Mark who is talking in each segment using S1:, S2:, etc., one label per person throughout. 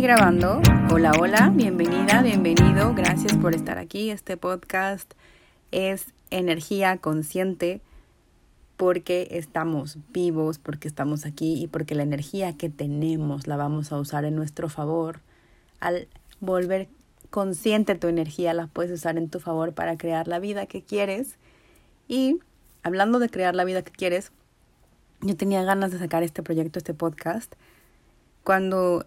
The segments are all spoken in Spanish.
S1: grabando. Hola, hola, bienvenida, bienvenido. Gracias por estar aquí. Este podcast es energía consciente porque estamos vivos, porque estamos aquí y porque la energía que tenemos la vamos a usar en nuestro favor. Al volver consciente tu energía la puedes usar en tu favor para crear la vida que quieres. Y hablando de crear la vida que quieres, yo tenía ganas de sacar este proyecto, este podcast. Cuando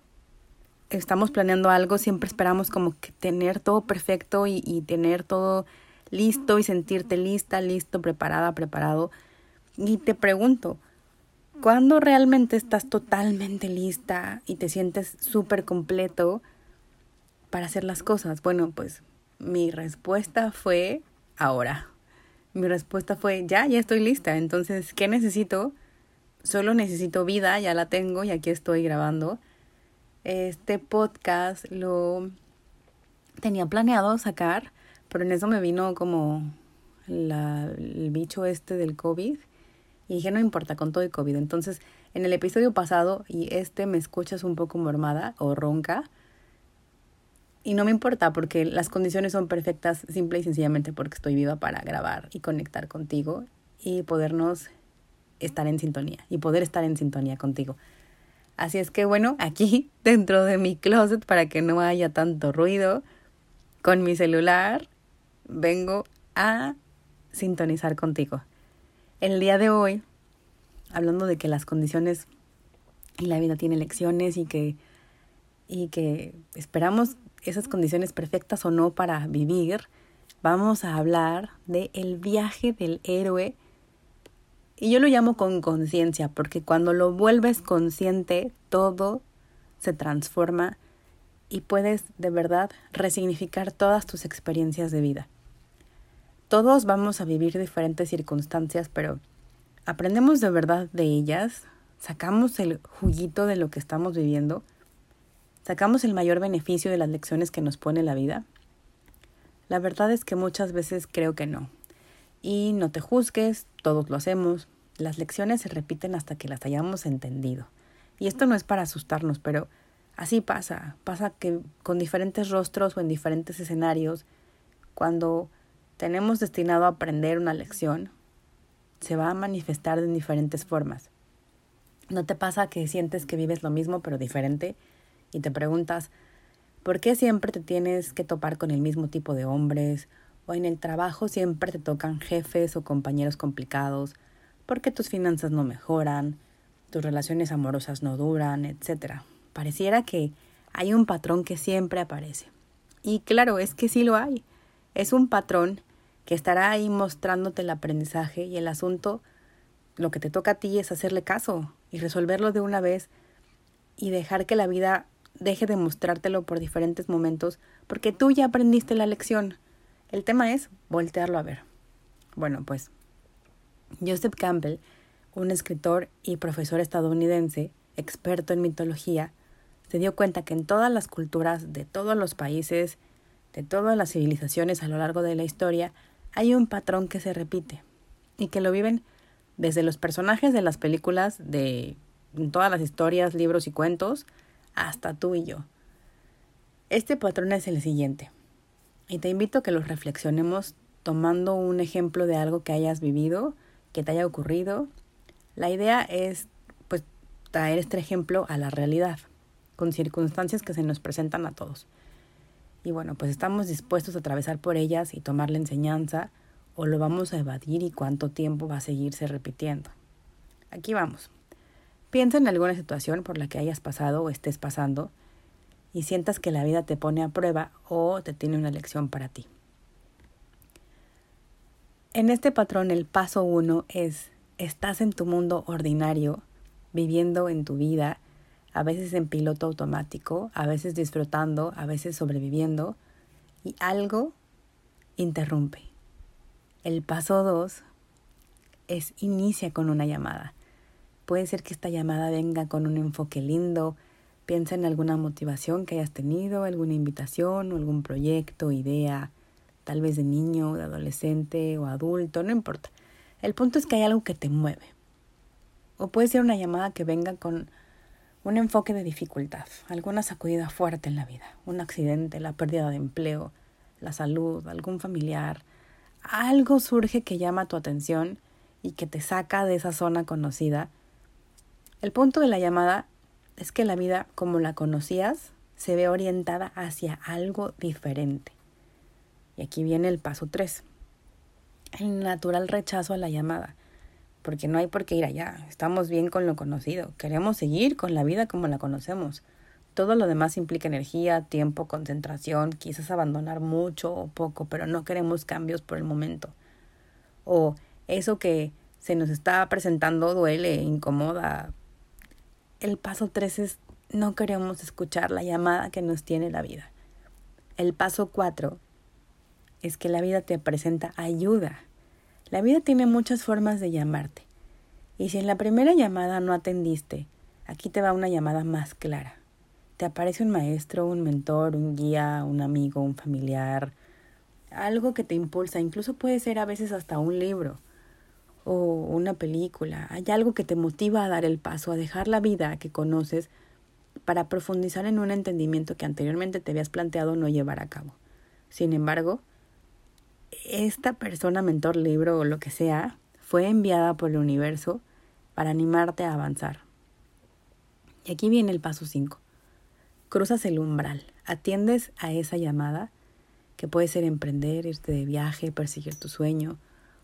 S1: estamos planeando algo, siempre esperamos como que tener todo perfecto y, y tener todo listo y sentirte lista, listo, preparada, preparado. Y te pregunto, ¿cuándo realmente estás totalmente lista y te sientes súper completo para hacer las cosas? Bueno, pues mi respuesta fue ahora. Mi respuesta fue, ya, ya estoy lista. Entonces, ¿qué necesito? Solo necesito vida, ya la tengo y aquí estoy grabando. Este podcast lo tenía planeado sacar, pero en eso me vino como la, el bicho este del COVID y dije, no importa, con todo el COVID. Entonces, en el episodio pasado y este me escuchas un poco mormada o ronca. Y no me importa porque las condiciones son perfectas simple y sencillamente porque estoy viva para grabar y conectar contigo y podernos estar en sintonía y poder estar en sintonía contigo. Así es que bueno, aquí dentro de mi closet para que no haya tanto ruido, con mi celular vengo a sintonizar contigo. El día de hoy, hablando de que las condiciones y la vida tiene lecciones y que, y que esperamos esas condiciones perfectas o no para vivir, vamos a hablar de el viaje del héroe y yo lo llamo con conciencia, porque cuando lo vuelves consciente, todo se transforma y puedes de verdad resignificar todas tus experiencias de vida. Todos vamos a vivir diferentes circunstancias, pero aprendemos de verdad de ellas, sacamos el juguito de lo que estamos viviendo, sacamos el mayor beneficio de las lecciones que nos pone la vida. La verdad es que muchas veces creo que no. Y no te juzgues, todos lo hacemos, las lecciones se repiten hasta que las hayamos entendido. Y esto no es para asustarnos, pero así pasa. Pasa que con diferentes rostros o en diferentes escenarios, cuando tenemos destinado a aprender una lección, se va a manifestar en diferentes formas. ¿No te pasa que sientes que vives lo mismo pero diferente? Y te preguntas, ¿por qué siempre te tienes que topar con el mismo tipo de hombres? ¿O en el trabajo siempre te tocan jefes o compañeros complicados? porque tus finanzas no mejoran, tus relaciones amorosas no duran, etc. Pareciera que hay un patrón que siempre aparece. Y claro, es que sí lo hay. Es un patrón que estará ahí mostrándote el aprendizaje y el asunto, lo que te toca a ti es hacerle caso y resolverlo de una vez y dejar que la vida deje de mostrártelo por diferentes momentos porque tú ya aprendiste la lección. El tema es voltearlo a ver. Bueno, pues Joseph Campbell, un escritor y profesor estadounidense, experto en mitología, se dio cuenta que en todas las culturas de todos los países, de todas las civilizaciones a lo largo de la historia, hay un patrón que se repite y que lo viven desde los personajes de las películas de todas las historias, libros y cuentos, hasta tú y yo. Este patrón es el siguiente, y te invito a que lo reflexionemos tomando un ejemplo de algo que hayas vivido que te haya ocurrido. La idea es pues traer este ejemplo a la realidad, con circunstancias que se nos presentan a todos. Y bueno, pues estamos dispuestos a atravesar por ellas y tomar la enseñanza o lo vamos a evadir y cuánto tiempo va a seguirse repitiendo. Aquí vamos. Piensa en alguna situación por la que hayas pasado o estés pasando y sientas que la vida te pone a prueba o te tiene una lección para ti. En este patrón el paso uno es, estás en tu mundo ordinario, viviendo en tu vida, a veces en piloto automático, a veces disfrutando, a veces sobreviviendo, y algo interrumpe. El paso dos es inicia con una llamada. Puede ser que esta llamada venga con un enfoque lindo, piensa en alguna motivación que hayas tenido, alguna invitación o algún proyecto, idea, tal vez de niño, de adolescente o adulto, no importa. El punto es que hay algo que te mueve. O puede ser una llamada que venga con un enfoque de dificultad, alguna sacudida fuerte en la vida, un accidente, la pérdida de empleo, la salud, algún familiar, algo surge que llama tu atención y que te saca de esa zona conocida. El punto de la llamada es que la vida como la conocías se ve orientada hacia algo diferente. Y aquí viene el paso 3. El natural rechazo a la llamada porque no hay por qué ir allá. Estamos bien con lo conocido. Queremos seguir con la vida como la conocemos. Todo lo demás implica energía, tiempo, concentración, quizás abandonar mucho o poco, pero no queremos cambios por el momento. O eso que se nos está presentando duele, incomoda. El paso tres es no queremos escuchar la llamada que nos tiene la vida. El paso cuatro es que la vida te presenta ayuda la vida tiene muchas formas de llamarte. Y si en la primera llamada no atendiste, aquí te va una llamada más clara. Te aparece un maestro, un mentor, un guía, un amigo, un familiar, algo que te impulsa, incluso puede ser a veces hasta un libro o una película. Hay algo que te motiva a dar el paso, a dejar la vida que conoces para profundizar en un entendimiento que anteriormente te habías planteado no llevar a cabo. Sin embargo, esta persona, mentor, libro o lo que sea, fue enviada por el universo para animarte a avanzar. Y aquí viene el paso 5. Cruzas el umbral, atiendes a esa llamada, que puede ser emprender, irte de viaje, perseguir tu sueño,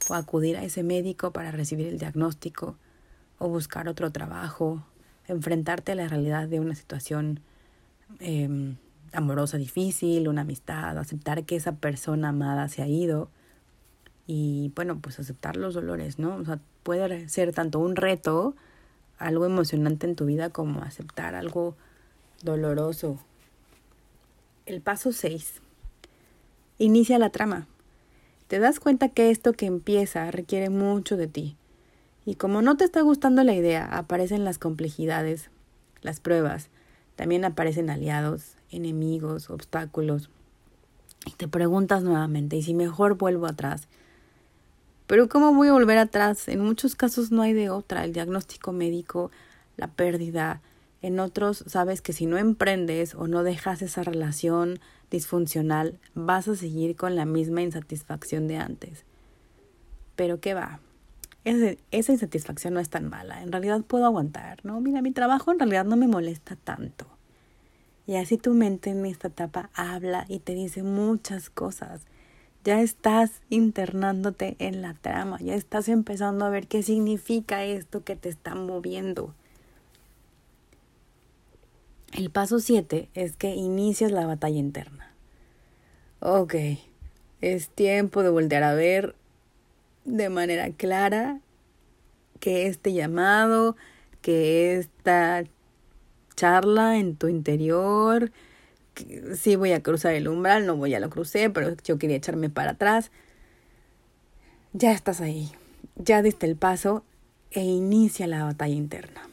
S1: o acudir a ese médico para recibir el diagnóstico, o buscar otro trabajo, enfrentarte a la realidad de una situación eh, amorosa difícil, una amistad, aceptar que esa persona amada se ha ido y bueno, pues aceptar los dolores, ¿no? O sea, puede ser tanto un reto, algo emocionante en tu vida como aceptar algo doloroso. El paso 6. Inicia la trama. Te das cuenta que esto que empieza requiere mucho de ti. Y como no te está gustando la idea, aparecen las complejidades, las pruebas, también aparecen aliados, enemigos, obstáculos. Y te preguntas nuevamente, ¿y si mejor vuelvo atrás? Pero ¿cómo voy a volver atrás? En muchos casos no hay de otra, el diagnóstico médico, la pérdida. En otros sabes que si no emprendes o no dejas esa relación disfuncional, vas a seguir con la misma insatisfacción de antes. Pero ¿qué va? esa insatisfacción no es tan mala. En realidad puedo aguantar, ¿no? Mira, mi trabajo en realidad no me molesta tanto. Y así tu mente en esta etapa habla y te dice muchas cosas. Ya estás internándote en la trama, ya estás empezando a ver qué significa esto que te está moviendo. El paso 7 es que inicias la batalla interna. Ok, es tiempo de voltear a ver de manera clara que este llamado, que esta charla en tu interior. Sí voy a cruzar el umbral, no voy a lo crucé, pero yo quería echarme para atrás. Ya estás ahí, ya diste el paso e inicia la batalla interna.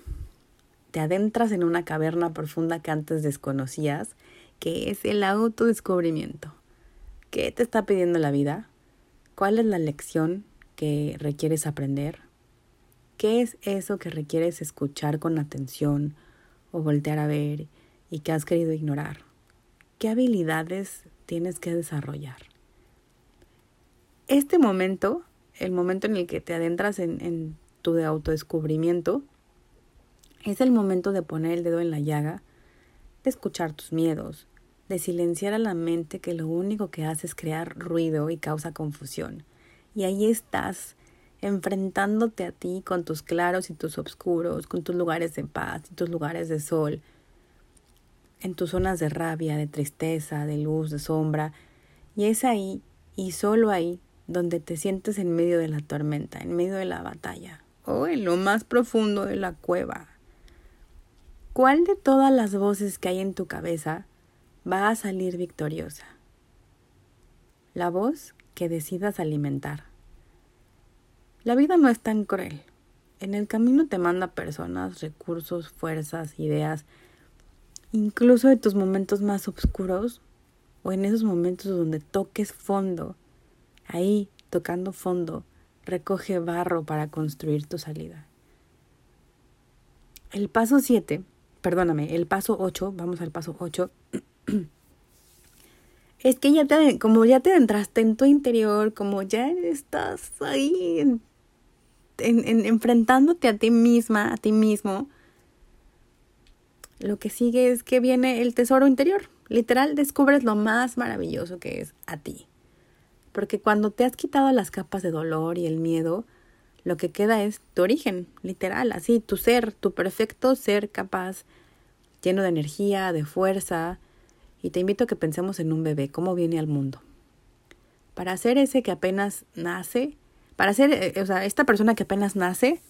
S1: Te adentras en una caverna profunda que antes desconocías, que es el autodescubrimiento. ¿Qué te está pidiendo la vida? ¿Cuál es la lección que requieres aprender? ¿Qué es eso que requieres escuchar con atención o voltear a ver y que has querido ignorar? ¿Qué habilidades tienes que desarrollar? Este momento, el momento en el que te adentras en, tu autodescubrimiento, es el momento de poner el dedo en la llaga, de escuchar tus miedos, de silenciar a la mente que lo único que hace es crear ruido y causa confusión. Y ahí estás, enfrentándote a ti con tus claros y tus oscuros, con tus lugares de paz y tus lugares de sol, en tus zonas de rabia, de tristeza, de luz, de sombra. Y es ahí, y solo ahí, donde te sientes en medio de la tormenta, en medio de la batalla, o en lo más profundo de la cueva. ¿Cuál de todas las voces que hay en tu cabeza va a salir victoriosa? La voz que decidas alimentar. La vida no es tan cruel. En el camino te manda personas, recursos, fuerzas, ideas, incluso de tus momentos más oscuros o en esos momentos donde toques fondo. Ahí, tocando fondo, recoge barro para construir tu salida. El paso 7 perdóname, el paso 8, vamos al paso 8, es que ya te, como ya te entraste en tu interior, como ya estás ahí en, enfrentándote a ti misma, a ti mismo, lo que sigue es que viene el tesoro interior. Literal, descubres lo más maravilloso que es a ti. Porque cuando te has quitado las capas de dolor y el miedo, lo que queda es tu origen, literal, así, tu ser, tu perfecto ser capaz, lleno de energía, de fuerza. Y te invito a que pensemos en un bebé, cómo viene al mundo. Para ser ese que apenas nace, para ser, eh, o sea, esta persona que apenas nace,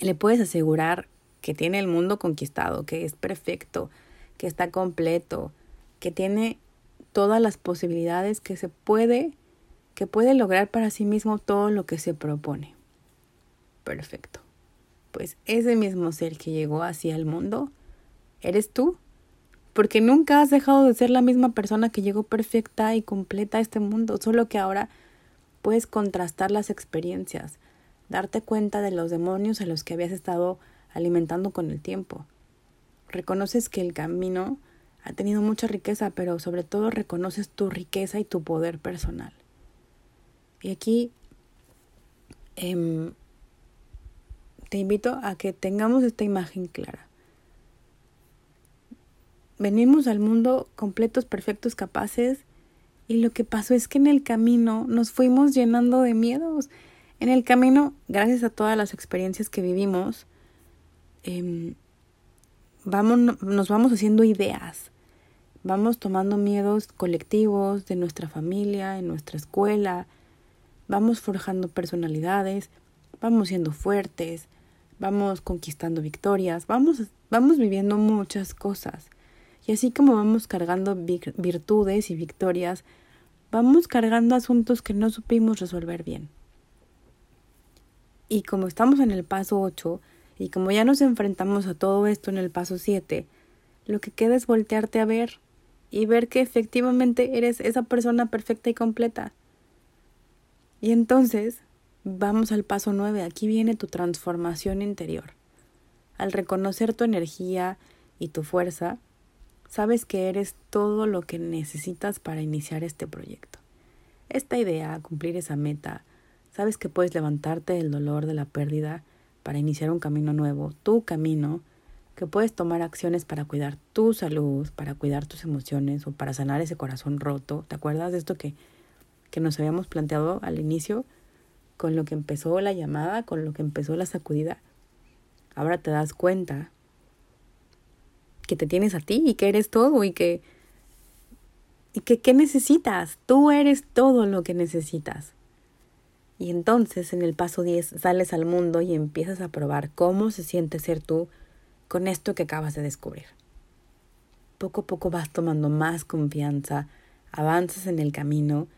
S1: le puedes asegurar que tiene el mundo conquistado, que es perfecto, que está completo, que tiene todas las posibilidades que se puede que puede lograr para sí mismo todo lo que se propone. Perfecto. Pues ese mismo ser que llegó hacia el mundo, eres tú. Porque nunca has dejado de ser la misma persona que llegó perfecta y completa a este mundo, solo que ahora puedes contrastar las experiencias, darte cuenta de los demonios a los que habías estado alimentando con el tiempo. Reconoces que el camino ha tenido mucha riqueza, pero sobre todo reconoces tu riqueza y tu poder personal. Y aquí em, te invito a que tengamos esta imagen clara. Venimos al mundo completos, perfectos, capaces, y lo que pasó es que en el camino nos fuimos llenando de miedos. En el camino, gracias a todas las experiencias que vivimos, em, vamos, nos vamos haciendo ideas, vamos tomando miedos colectivos de nuestra familia, en nuestra escuela, vamos forjando personalidades, vamos siendo fuertes, vamos conquistando victorias, vamos, vamos viviendo muchas cosas. Y así como vamos cargando virtudes y victorias, vamos cargando asuntos que no supimos resolver bien. Y como estamos en el paso 8, y como ya nos enfrentamos a todo esto en el paso 7, lo que queda es voltearte a ver y ver que efectivamente eres esa persona perfecta y completa. Y entonces vamos al paso nueve. Aquí viene tu transformación interior. Al reconocer tu energía y tu fuerza, sabes que eres todo lo que necesitas para iniciar este proyecto. Esta idea, cumplir esa meta, sabes que puedes levantarte del dolor de la pérdida para iniciar un camino nuevo, tu camino, que puedes tomar acciones para cuidar tu salud, para cuidar tus emociones o para sanar ese corazón roto. ¿Te acuerdas de esto que que nos habíamos planteado al inicio, con lo que empezó la llamada, con lo que empezó la sacudida, ahora te das cuenta que te tienes a ti y que eres todo y que y que qué necesitas, tú eres todo lo que necesitas. Y entonces en el paso 10 sales al mundo y empiezas a probar cómo se siente ser tú con esto que acabas de descubrir. Poco a poco vas tomando más confianza, avanzas en el camino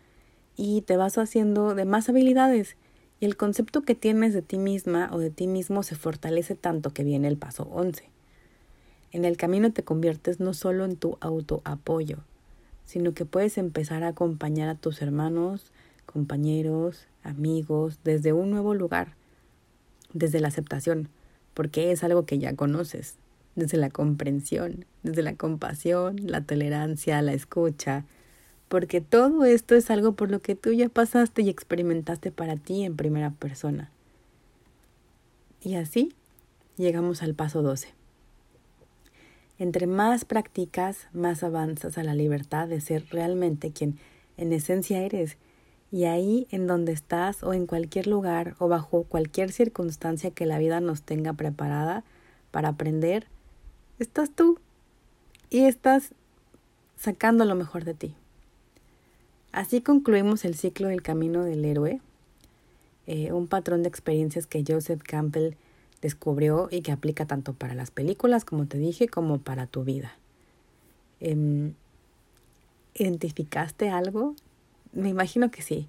S1: y te vas haciendo de más habilidades y el concepto que tienes de ti misma o de ti mismo se fortalece tanto que viene el paso 11. En el camino te conviertes no solo en tu autoapoyo, sino que puedes empezar a acompañar a tus hermanos, compañeros, amigos, desde un nuevo lugar, desde la aceptación, porque es algo que ya conoces, desde la comprensión, desde la compasión, la tolerancia, la escucha, porque todo esto es algo por lo que tú ya pasaste y experimentaste para ti en primera persona. Y así llegamos al paso 12. Entre más practicas, más avanzas a la libertad de ser realmente quien en esencia eres. Y ahí en donde estás o en cualquier lugar o bajo cualquier circunstancia que la vida nos tenga preparada para aprender, estás tú y estás sacando lo mejor de ti. Así concluimos el ciclo del camino del héroe, eh, un patrón de experiencias que Joseph Campbell descubrió y que aplica tanto para las películas, como te dije, como para tu vida. Em, ¿Identificaste algo? Me imagino que sí.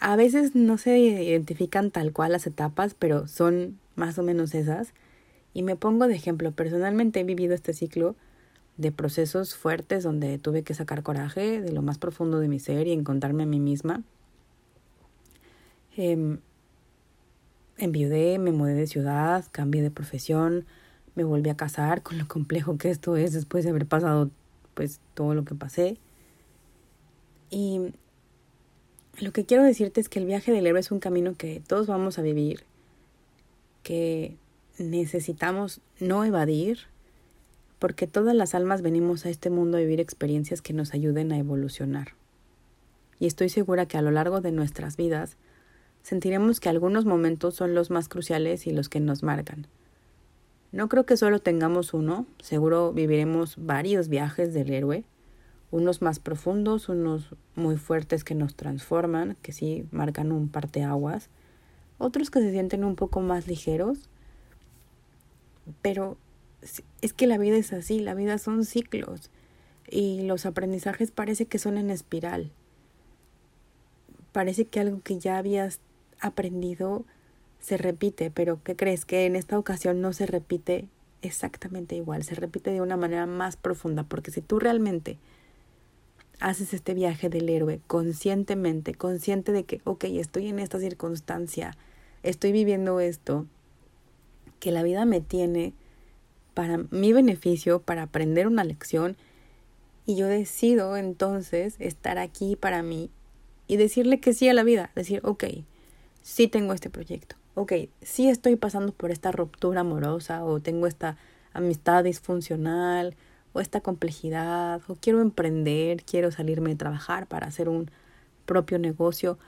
S1: A veces no se identifican tal cual las etapas, pero son más o menos esas. Y me pongo de ejemplo, personalmente he vivido este ciclo de procesos fuertes donde tuve que sacar coraje de lo más profundo de mi ser y encontrarme a mí misma. Eh, enviudé, me mudé de ciudad, cambié de profesión, me volví a casar con lo complejo que esto es después de haber pasado pues todo lo que pasé. Y lo que quiero decirte es que el viaje del héroe es un camino que todos vamos a vivir, que necesitamos no evadir, porque todas las almas venimos a este mundo a vivir experiencias que nos ayuden a evolucionar. Y estoy segura que a lo largo de nuestras vidas sentiremos que algunos momentos son los más cruciales y los que nos marcan. No creo que solo tengamos uno, seguro viviremos varios viajes del héroe, unos más profundos, unos muy fuertes que nos transforman, que sí marcan un parteaguas, otros que se sienten un poco más ligeros, pero es que la vida es así, la vida son ciclos y los aprendizajes parece que son en espiral. Parece que algo que ya habías aprendido se repite, pero ¿qué crees? Que en esta ocasión no se repite exactamente igual, se repite de una manera más profunda, porque si tú realmente haces este viaje del héroe conscientemente, consciente de que, ok, estoy en esta circunstancia, estoy viviendo esto, que la vida me tiene para mi beneficio, para aprender una lección, y yo decido entonces estar aquí para mí y decirle que sí a la vida, decir, ok, sí tengo este proyecto, ok, sí estoy pasando por esta ruptura amorosa o tengo esta amistad disfuncional o esta complejidad o quiero emprender, quiero salirme de trabajar para hacer un propio negocio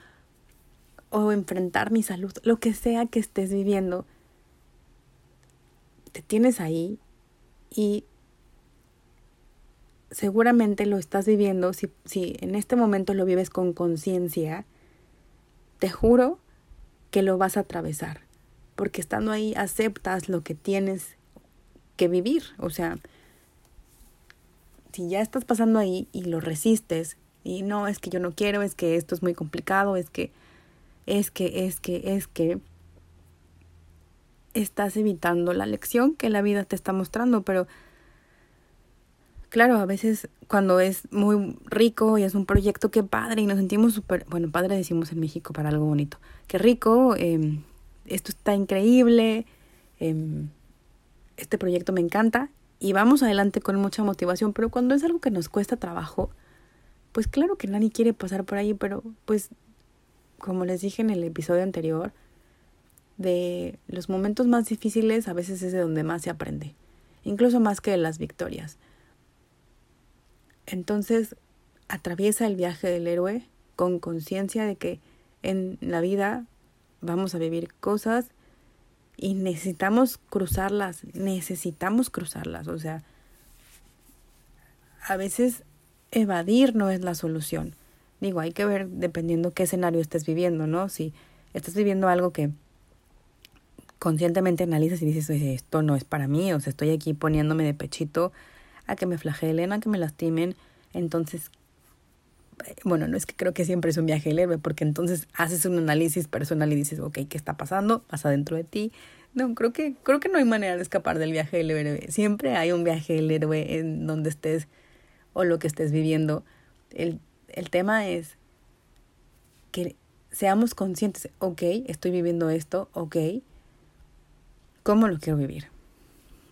S1: o enfrentar mi salud, lo que sea que estés viviendo, te tienes ahí y seguramente lo estás viviendo, si, si en este momento lo vives con conciencia, te juro que lo vas a atravesar, porque estando ahí aceptas lo que tienes que vivir, o sea, si ya estás pasando ahí y lo resistes, y no, es que yo no quiero, es que esto es muy complicado, es que, es que, es que, es que, estás evitando la lección que la vida te está mostrando, pero claro, a veces cuando es muy rico y es un proyecto que padre y nos sentimos súper, bueno, padre decimos en México para algo bonito, qué rico, eh, esto está increíble, eh, este proyecto me encanta y vamos adelante con mucha motivación, pero cuando es algo que nos cuesta trabajo, pues claro que nadie quiere pasar por ahí, pero pues como les dije en el episodio anterior, de los momentos más difíciles a veces es de donde más se aprende, incluso más que de las victorias. Entonces, atraviesa el viaje del héroe con conciencia de que en la vida vamos a vivir cosas y necesitamos cruzarlas, necesitamos cruzarlas, o sea, a veces evadir no es la solución. Digo, hay que ver dependiendo qué escenario estés viviendo, ¿no? Si estás viviendo algo que conscientemente analizas y dices, esto no es para mí, o sea, estoy aquí poniéndome de pechito a que me flagelen, a que me lastimen. Entonces, eh, bueno, no es que creo que siempre es un viaje leve, porque entonces haces un análisis personal y dices, ok, ¿qué está pasando? Pasa dentro de ti. No, creo que, creo que no hay manera de escapar del viaje del héroe. Siempre hay un viaje del héroe en donde estés o lo que estés viviendo. El, el tema es que seamos conscientes, ok, estoy viviendo esto, ok, ¿cómo lo quiero vivir?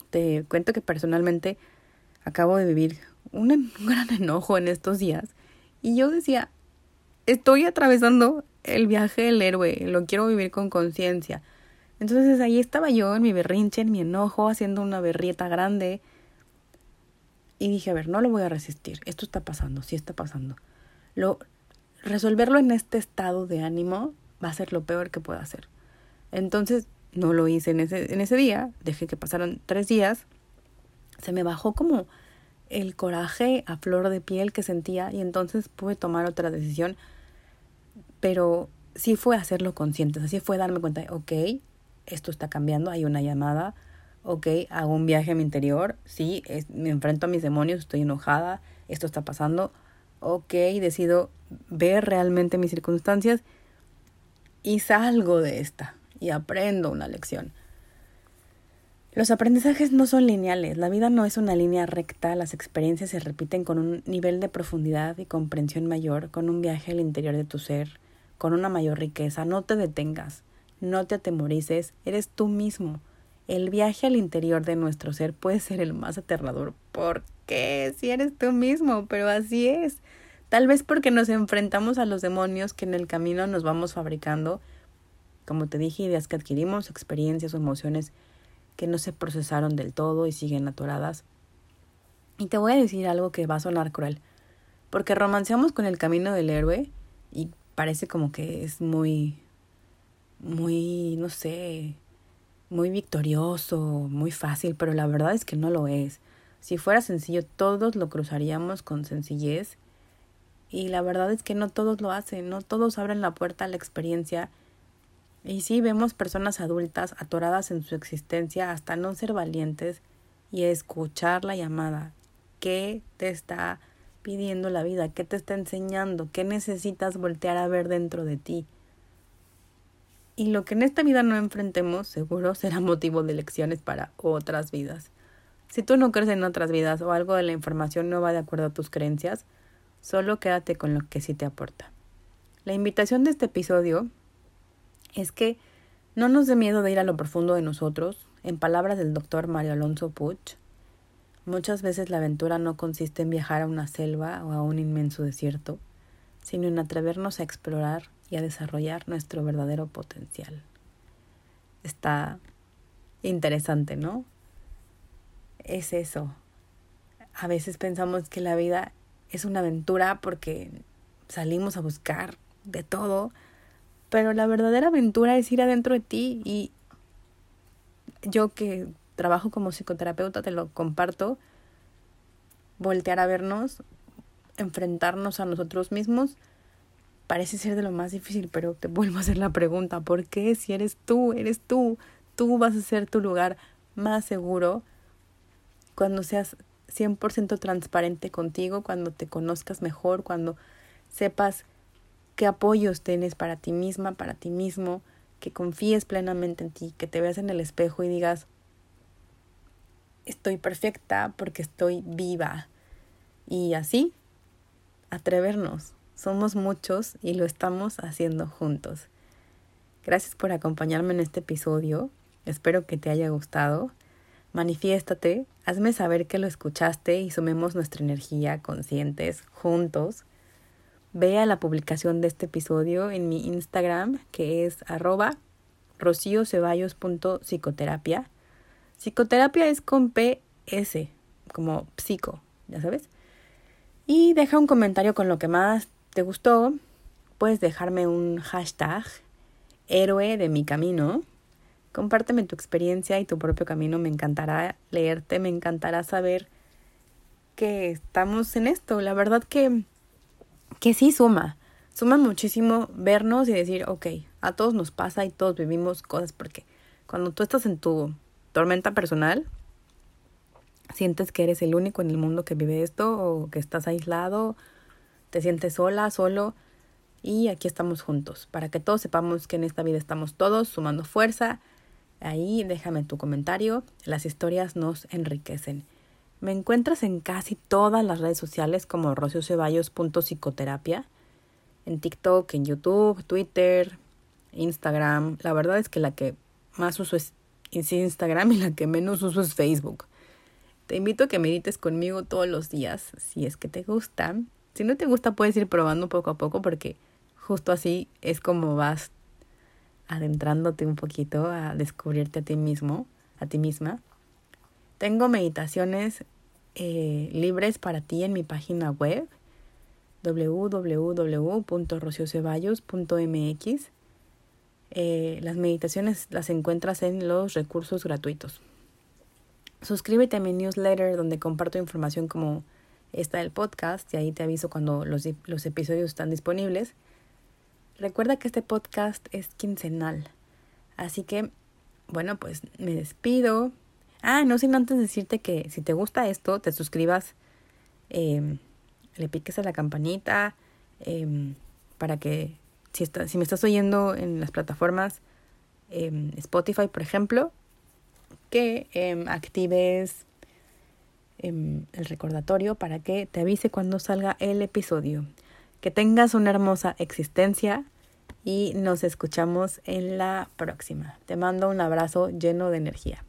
S1: Te cuento que personalmente acabo de vivir un, gran enojo en estos días y yo decía, estoy atravesando el viaje del héroe, lo quiero vivir con conciencia. Entonces ahí estaba yo en mi berrinche, en mi enojo, haciendo una berrieta grande. Y dije, a ver, no lo voy a resistir. Esto está pasando, sí está pasando. Lo, resolverlo en este estado de ánimo va a ser lo peor que pueda hacer. Entonces no lo hice en ese, en ese día, dejé que pasaran tres días. Se me bajó como el coraje a flor de piel que sentía y entonces pude tomar otra decisión, pero sí fue hacerlo consciente, así fue darme cuenta de, ok, esto está cambiando, hay una llamada, ok, hago un viaje a mi interior, sí, me enfrento a mis demonios, estoy enojada, esto está pasando, ok, decido ver realmente mis circunstancias y salgo de esta y aprendo una lección. Los aprendizajes no son lineales, la vida no es una línea recta, las experiencias se repiten con un nivel de profundidad y comprensión mayor, con un viaje al interior de tu ser, con una mayor riqueza. No te detengas, no te atemorices, eres tú mismo, el viaje al interior de nuestro ser puede ser el más aterrador. ¿Por qué? Si eres tú mismo, pero así es. Tal vez porque nos enfrentamos a los demonios que en el camino nos vamos fabricando, como te dije, ideas que adquirimos, experiencias o emociones que no se procesaron del todo y siguen atoradas. Y te voy a decir algo que va a sonar cruel, porque romanceamos con el camino del héroe y parece como que es muy, muy, no sé, muy victorioso, muy fácil, pero la verdad es que no lo es. Si fuera sencillo, todos lo cruzaríamos con sencillez. Y la verdad es que no todos lo hacen, no todos abren la puerta a la experiencia. Y sí vemos personas adultas atoradas en su existencia hasta no ser valientes y escuchar la llamada. ¿Qué te está pidiendo la vida? ¿Qué te está enseñando? ¿Qué necesitas voltear a ver dentro de ti? Y lo que en esta vida no enfrentemos, seguro será motivo de lecciones para otras vidas. Si tú no crees en otras vidas o algo de la información no va de acuerdo a tus creencias, solo quédate con lo que sí te aporta. La invitación de este episodio es que no nos dé miedo de ir a lo profundo de nosotros. En palabras del doctor Mario Alonso Puch, muchas veces la aventura no consiste en viajar a una selva o a un inmenso desierto, sino en atrevernos a explorar y a desarrollar nuestro verdadero potencial. Está interesante, ¿no? Es eso. A veces pensamos que la vida es una aventura porque salimos a buscar de todo, pero la verdadera aventura es ir adentro de ti y yo que trabajo como psicoterapeuta te lo comparto, voltear a vernos, enfrentarnos a nosotros mismos parece ser de lo más difícil, pero te vuelvo a hacer la pregunta, ¿por qué si eres tú, eres tú, tú vas a ser tu lugar más seguro cuando seas 100% transparente contigo, cuando te conozcas mejor, cuando sepas qué apoyos tienes para ti misma, para ti mismo, que confíes plenamente en ti, que te veas en el espejo y digas, estoy perfecta porque estoy viva. Y así, atrevernos, somos muchos y lo estamos haciendo juntos. Gracias por acompañarme en este episodio. Espero que te haya gustado. Manifiéstate, hazme saber que lo escuchaste y sumemos nuestra energía conscientes juntos. Vea la publicación de este episodio en mi Instagram que es arroba rocioceballos.psicoterapia. Psicoterapia es con PS, como psico, ya sabes. Y deja un comentario con lo que más te gustó, puedes dejarme un hashtag héroe de mi camino. Compárteme tu experiencia y tu propio camino. Me encantará leerte, me encantará saber que estamos en esto. La verdad que, que sí suma. Suma muchísimo vernos y decir, ok, a todos nos pasa y todos vivimos cosas porque cuando tú estás en tu tormenta personal, sientes que eres el único en el mundo que vive esto o que estás aislado te sientes sola, solo. Y aquí estamos juntos, para que todos sepamos que en esta vida estamos todos sumando fuerza. Ahí déjame tu comentario, las historias nos enriquecen. Me encuentras en casi todas las redes sociales como rocioceballos.psicoterapia, en TikTok, en YouTube, Twitter, Instagram. La verdad es que la que más uso es Instagram y la que menos uso es Facebook. Te invito a que medites conmigo todos los días, si es que te gusta. Si no te gusta, puedes ir probando poco a poco porque justo así es como vas adentrándote un poquito a descubrirte a ti mismo, a ti misma. Tengo meditaciones eh, libres para ti en mi página web www.rocioceballos.mx. Eh, las meditaciones las encuentras en los recursos gratuitos. Suscríbete a mi newsletter donde comparto información como está el podcast y ahí te aviso cuando los, los episodios están disponibles. Recuerda que este podcast es quincenal. Así que, bueno, pues me despido. Ah, no sin antes decirte que si te gusta esto, te suscribas, em, le piques a la campanita em, para que si, me estás oyendo en las plataformas em, Spotify, por ejemplo, que actives el recordatorio para que te avise cuando salga el episodio. Que tengas una hermosa existencia y nos escuchamos en la próxima. Te mando un abrazo lleno de energía.